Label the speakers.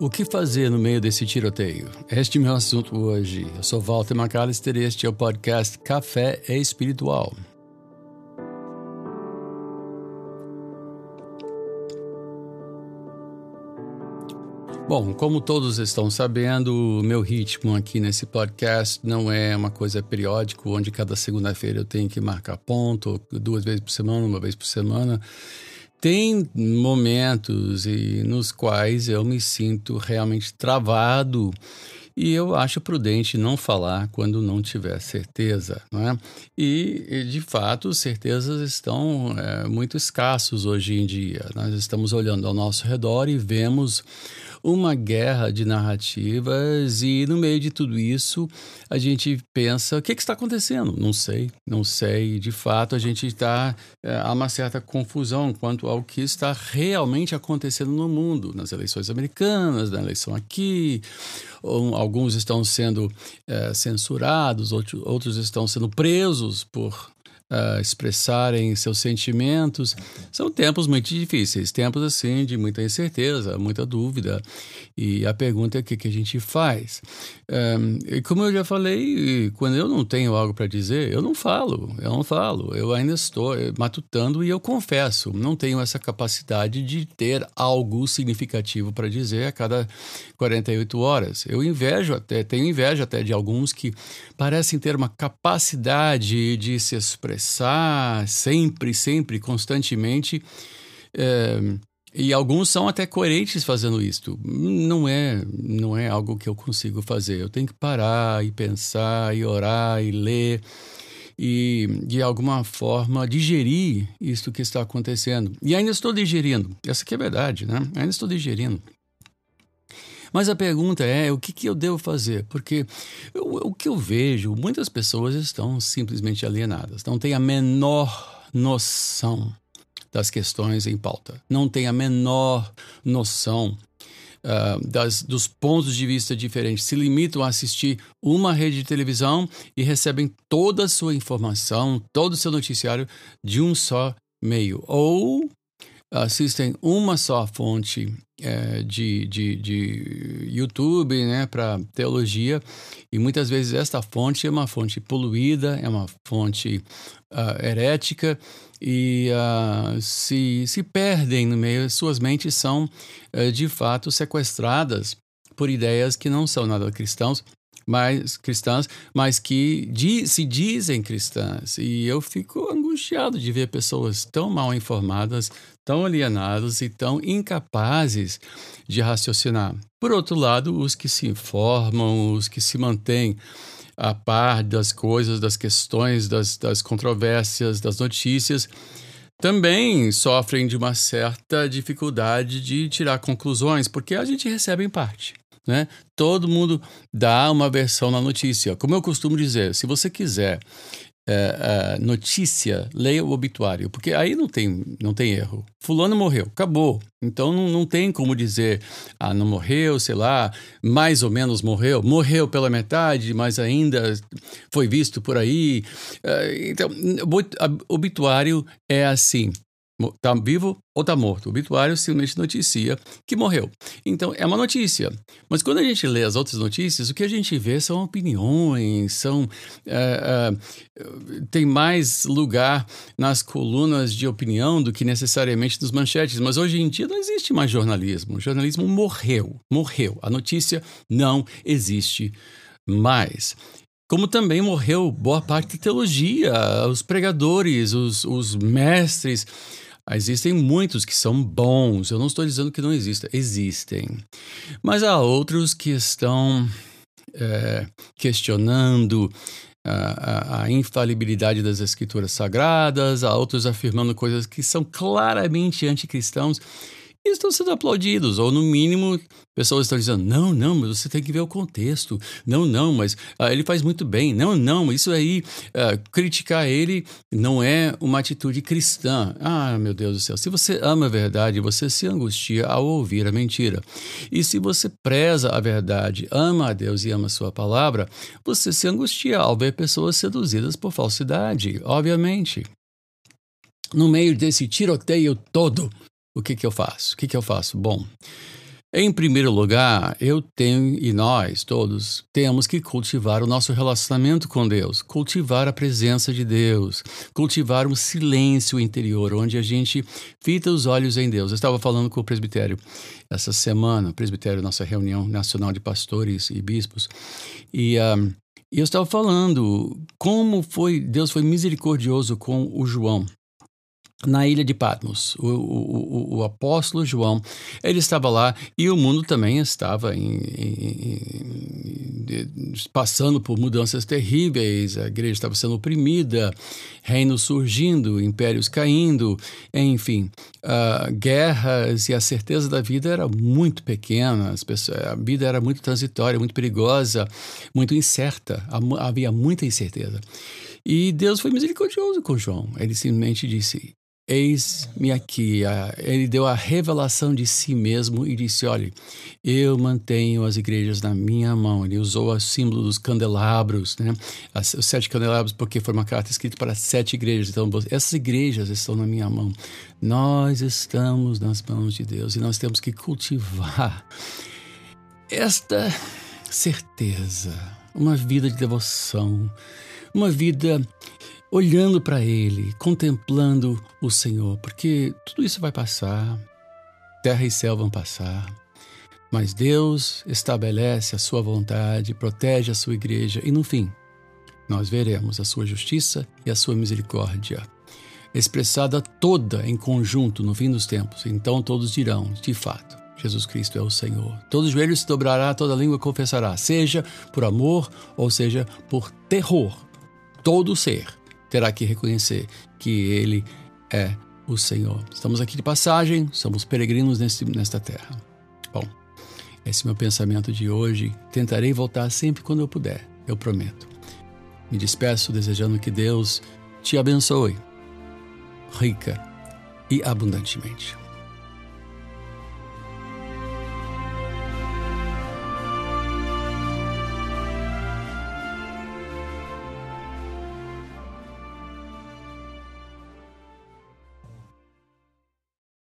Speaker 1: O que fazer no meio desse tiroteio? Este é o meu assunto hoje. Eu sou Walter McAllister e este é o podcast Café Espiritual. Bom, como todos estão sabendo, o meu ritmo aqui nesse podcast não é uma coisa periódica, onde cada segunda-feira eu tenho que marcar ponto, duas vezes por semana, uma vez por semana. Tem momentos e nos quais eu me sinto realmente travado e eu acho prudente não falar quando não tiver certeza, não é? E, de fato, certezas estão é, muito escassos hoje em dia. Nós estamos olhando ao nosso redor e vemos uma guerra de narrativas e no meio de tudo isso a gente pensa o que, que está acontecendo? Não sei não sei. De fato a gente está é, há uma certa confusão quanto ao que está realmente acontecendo no mundo nas eleições americanas na eleição aqui. Alguns estão sendo é, censurados outros estão sendo presos por uh, expressarem seus sentimentos. São tempos muito difíceis, tempos assim de muita incerteza, muita dúvida. E a pergunta é o que, que a gente faz. Um, e como eu já falei, quando eu não tenho algo para dizer, eu não falo, eu não falo. Eu ainda estou matutando e eu confesso, não tenho essa capacidade de ter algo significativo para dizer a cada 48 horas. Eu invejo até, tenho inveja até de alguns que parecem ter uma capacidade de se expressar conversar sempre, sempre, constantemente. É, e alguns são até coerentes fazendo isso. Não é, não é algo que eu consigo fazer. Eu tenho que parar e pensar e orar e ler e de alguma forma digerir isso que está acontecendo. E ainda estou digerindo. Essa que é a verdade, né? Ainda estou digerindo. Mas a pergunta é: o que, que eu devo fazer? Porque eu, o que eu vejo, muitas pessoas estão simplesmente alienadas, não têm a menor noção das questões em pauta, não têm a menor noção Uh, das, dos pontos de vista diferentes, se limitam a assistir uma rede de televisão e recebem toda a sua informação, todo o seu noticiário de um só meio. Ou assistem uma só fonte é, de, de, de YouTube né, para teologia, e muitas vezes esta fonte é uma fonte poluída, é uma fonte uh, herética, e uh, se, se perdem no meio, suas mentes são uh, de fato sequestradas por ideias que não são nada cristãos, mas cristãs, mas que di, se dizem cristãs. E eu fico angustiado de ver pessoas tão mal informadas, tão alienadas e tão incapazes de raciocinar. Por outro lado, os que se informam, os que se mantêm a par das coisas, das questões, das, das controvérsias, das notícias, também sofrem de uma certa dificuldade de tirar conclusões, porque a gente recebe em parte. Né? Todo mundo dá uma versão na notícia. Como eu costumo dizer, se você quiser é, é, notícia, leia o obituário, porque aí não tem, não tem erro. Fulano morreu, acabou. Então não, não tem como dizer, ah, não morreu, sei lá, mais ou menos morreu, morreu pela metade, mas ainda foi visto por aí. É, então, obituário é assim: Está vivo ou está morto? O obituário simplesmente noticia que morreu. Então, é uma notícia. Mas quando a gente lê as outras notícias, o que a gente vê são opiniões, são. É, é, tem mais lugar nas colunas de opinião do que necessariamente nos manchetes. Mas hoje em dia não existe mais jornalismo. O jornalismo morreu. Morreu. A notícia não existe mais como também morreu boa parte da teologia, os pregadores, os, os mestres. Existem muitos que são bons, eu não estou dizendo que não existem, existem. Mas há outros que estão é, questionando a, a, a, infalibilidade das escrituras sagradas, há outros afirmando coisas que são claramente anticristãos e estão sendo aplaudidos, ou no mínimo, pessoas estão dizendo: não, não, mas você tem que ver o contexto, não, não, mas ah, ele faz muito bem, não, não, isso aí, ah, criticar ele não é uma atitude cristã. Ah, meu Deus do céu, se você ama a verdade, você se angustia ao ouvir a mentira. E se você preza a verdade, ama a Deus e ama a sua palavra, você se angustia ao ver pessoas seduzidas por falsidade, obviamente. No meio desse tiroteio todo, o que, que eu faço? O que, que eu faço? Bom, Em primeiro lugar, eu tenho e nós todos temos que cultivar o nosso relacionamento com Deus, cultivar a presença de Deus, cultivar um silêncio interior onde a gente fita os olhos em Deus. Eu estava falando com o presbitério essa semana, o presbitério, nossa reunião nacional de pastores e bispos, e um, eu estava falando como foi Deus foi misericordioso com o João na ilha de Patmos. O, o, o, apóstolo João, ele estava lá e o mundo também estava em, em, em, passando por mudanças terríveis, a igreja estava sendo oprimida, reinos surgindo, impérios caindo, enfim, uh, guerras e a certeza da vida era muito pequena, pessoas, a vida era muito transitória, muito perigosa, muito incerta, havia muita incerteza. E Deus foi misericordioso com João. Ele simplesmente disse: Eis-me aqui. Ele deu a revelação de si mesmo e disse: Olha, eu mantenho as igrejas na minha mão. Ele usou o símbolo dos candelabros, né? os sete candelabros, porque foi uma carta escrita para sete igrejas. Então, essas igrejas estão na minha mão. Nós estamos nas mãos de Deus e nós temos que cultivar esta certeza, uma vida de devoção, uma vida olhando para Ele, contemplando o Senhor, porque tudo isso vai passar, terra e céu vão passar, mas Deus estabelece a sua vontade, protege a sua igreja e no fim nós veremos a sua justiça e a sua misericórdia expressada toda em conjunto no fim dos tempos. Então todos dirão, de fato, Jesus Cristo é o Senhor. Todo joelho se dobrará, toda língua confessará, seja por amor ou seja por terror. Todo ser terá que reconhecer que Ele é o Senhor. Estamos aqui de passagem, somos peregrinos neste, nesta terra. Bom, esse é meu pensamento de hoje. Tentarei voltar sempre quando eu puder, eu prometo. Me despeço desejando que Deus te abençoe, rica e abundantemente.